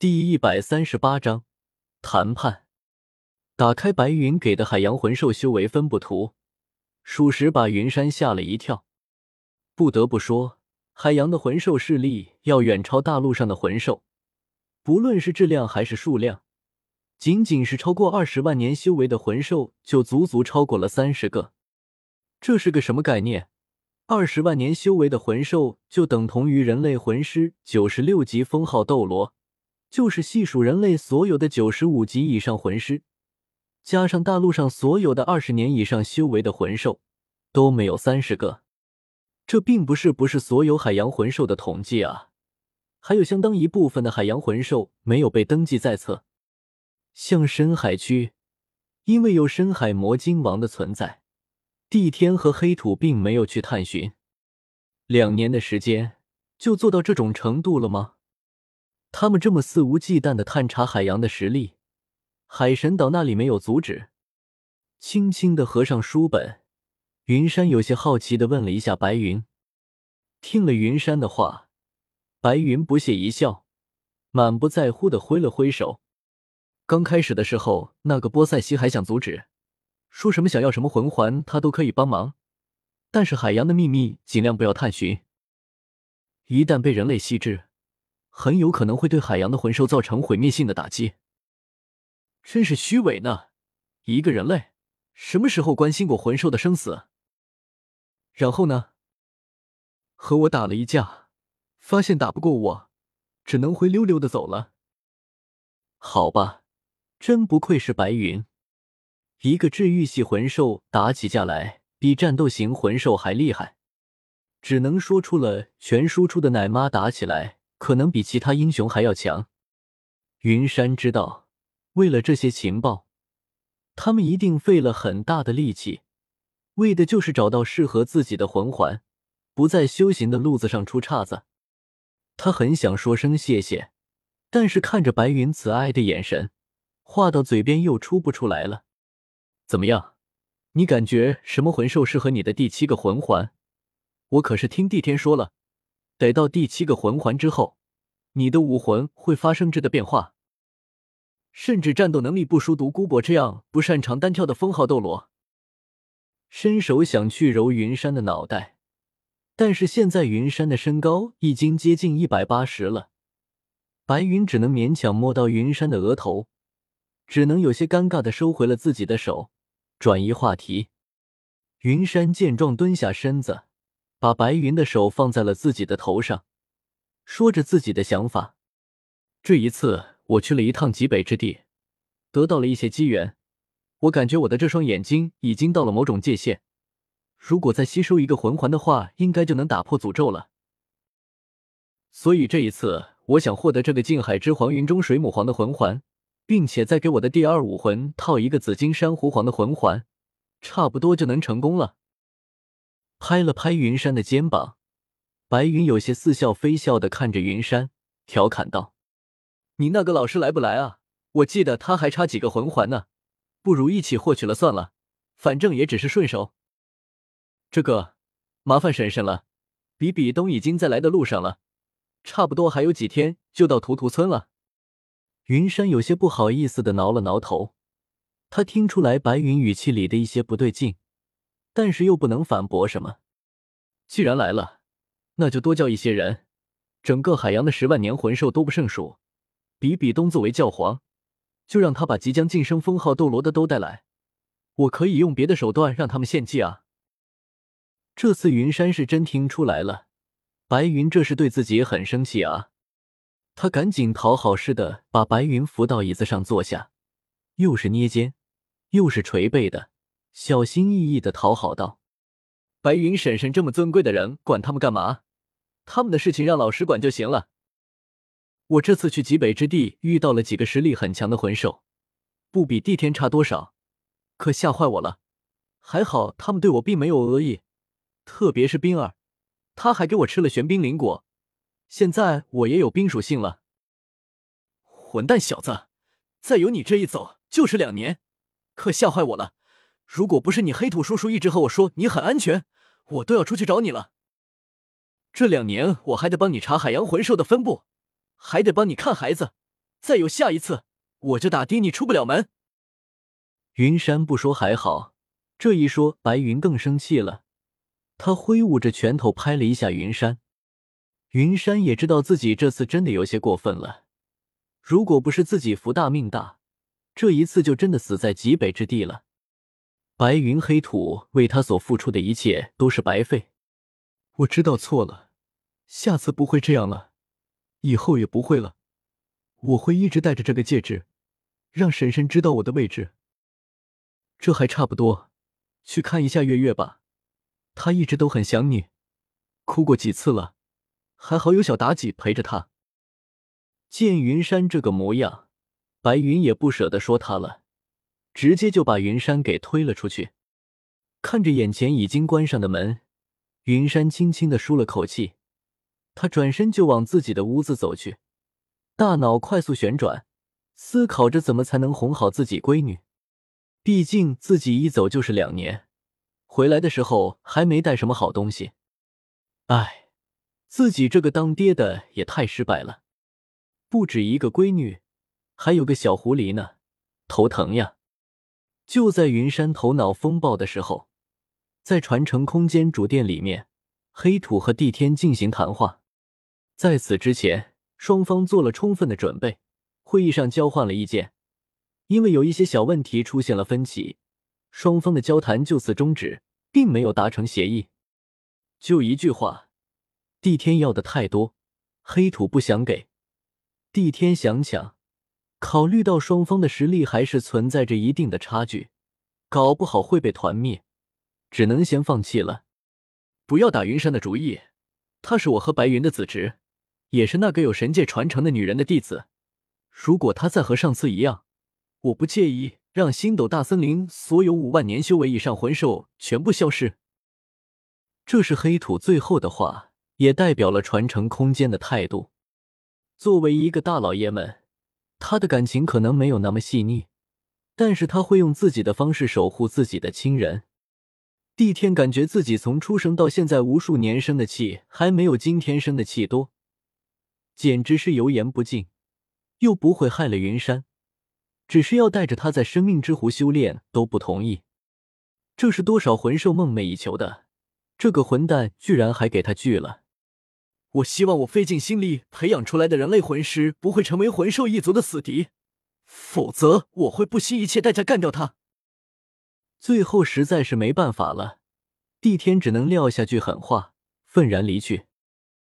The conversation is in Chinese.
第一百三十八章谈判。打开白云给的海洋魂兽修为分布图，属实把云山吓了一跳。不得不说，海洋的魂兽势力要远超大陆上的魂兽，不论是质量还是数量，仅仅是超过二十万年修为的魂兽就足足超过了三十个。这是个什么概念？二十万年修为的魂兽就等同于人类魂师九十六级封号斗罗。就是细数人类所有的九十五级以上魂师，加上大陆上所有的二十年以上修为的魂兽，都没有三十个。这并不是不是所有海洋魂兽的统计啊，还有相当一部分的海洋魂兽没有被登记在册。像深海区，因为有深海魔晶王的存在，地天和黑土并没有去探寻。两年的时间就做到这种程度了吗？他们这么肆无忌惮的探查海洋的实力，海神岛那里没有阻止。轻轻的合上书本，云山有些好奇的问了一下白云。听了云山的话，白云不屑一笑，满不在乎的挥了挥手。刚开始的时候，那个波塞西还想阻止，说什么想要什么魂环，他都可以帮忙。但是海洋的秘密尽量不要探寻，一旦被人类吸制。很有可能会对海洋的魂兽造成毁灭性的打击。真是虚伪呢！一个人类什么时候关心过魂兽的生死？然后呢？和我打了一架，发现打不过我，只能灰溜溜的走了。好吧，真不愧是白云，一个治愈系魂兽打起架来比战斗型魂兽还厉害，只能说出了全输出的奶妈打起来。可能比其他英雄还要强。云山知道，为了这些情报，他们一定费了很大的力气，为的就是找到适合自己的魂环，不在修行的路子上出岔子。他很想说声谢谢，但是看着白云慈爱的眼神，话到嘴边又出不出来了。怎么样？你感觉什么魂兽适合你的第七个魂环？我可是听帝天说了。得到第七个魂环之后，你的武魂会发生质的变化，甚至战斗能力不输独孤博这样不擅长单挑的封号斗罗。伸手想去揉云山的脑袋，但是现在云山的身高已经接近一百八十了，白云只能勉强摸到云山的额头，只能有些尴尬的收回了自己的手，转移话题。云山见状，蹲下身子。把白云的手放在了自己的头上，说着自己的想法。这一次我去了一趟极北之地，得到了一些机缘。我感觉我的这双眼睛已经到了某种界限，如果再吸收一个魂环的话，应该就能打破诅咒了。所以这一次，我想获得这个静海之皇云中水母皇的魂环，并且再给我的第二武魂套一个紫金珊瑚皇的魂环，差不多就能成功了。拍了拍云山的肩膀，白云有些似笑非笑的看着云山，调侃道：“你那个老师来不来啊？我记得他还差几个魂环呢，不如一起获取了算了，反正也只是顺手。这个麻烦婶婶了，比比东已经在来的路上了，差不多还有几天就到图图村了。”云山有些不好意思的挠了挠头，他听出来白云语气里的一些不对劲。但是又不能反驳什么。既然来了，那就多叫一些人。整个海洋的十万年魂兽都不胜数。比比东作为教皇，就让他把即将晋升封号斗罗的都带来。我可以用别的手段让他们献祭啊。这次云山是真听出来了，白云这是对自己很生气啊。他赶紧讨好似的把白云扶到椅子上坐下，又是捏肩，又是捶背的。小心翼翼的讨好道：“白云婶婶这么尊贵的人，管他们干嘛？他们的事情让老师管就行了。我这次去极北之地，遇到了几个实力很强的魂兽，不比地天差多少，可吓坏我了。还好他们对我并没有恶意，特别是冰儿，他还给我吃了玄冰灵果，现在我也有冰属性了。混蛋小子，再有你这一走就是两年，可吓坏我了。”如果不是你黑土叔叔一直和我说你很安全，我都要出去找你了。这两年我还得帮你查海洋魂兽的分布，还得帮你看孩子，再有下一次，我就打的你出不了门。云山不说还好，这一说，白云更生气了。他挥舞着拳头拍了一下云山。云山也知道自己这次真的有些过分了。如果不是自己福大命大，这一次就真的死在极北之地了。白云黑土为他所付出的一切都是白费。我知道错了，下次不会这样了，以后也不会了。我会一直带着这个戒指，让婶婶知道我的位置。这还差不多，去看一下月月吧，她一直都很想你，哭过几次了，还好有小妲己陪着她。见云山这个模样，白云也不舍得说他了，直接就把云山给推了出去。看着眼前已经关上的门，云山轻轻的舒了口气，他转身就往自己的屋子走去，大脑快速旋转，思考着怎么才能哄好自己闺女。毕竟自己一走就是两年，回来的时候还没带什么好东西。唉，自己这个当爹的也太失败了，不止一个闺女，还有个小狐狸呢，头疼呀！就在云山头脑风暴的时候，在传承空间主殿里面，黑土和帝天进行谈话。在此之前，双方做了充分的准备，会议上交换了意见。因为有一些小问题出现了分歧，双方的交谈就此终止，并没有达成协议。就一句话，帝天要的太多，黑土不想给，帝天想抢。考虑到双方的实力还是存在着一定的差距，搞不好会被团灭，只能先放弃了。不要打云山的主意，她是我和白云的子侄，也是那个有神界传承的女人的弟子。如果她再和上次一样，我不介意让星斗大森林所有五万年修为以上魂兽全部消失。这是黑土最后的话，也代表了传承空间的态度。作为一个大老爷们，他的感情可能没有那么细腻，但是他会用自己的方式守护自己的亲人。帝天感觉自己从出生到现在无数年生的气还没有今天生的气多，简直是油盐不进，又不会害了云山。只是要带着他在生命之湖修炼都不同意，这是多少魂兽梦寐以求的，这个混蛋居然还给他拒了。我希望我费尽心力培养出来的人类魂师不会成为魂兽一族的死敌，否则我会不惜一切代价干掉他。最后实在是没办法了，帝天只能撂下句狠话，愤然离去。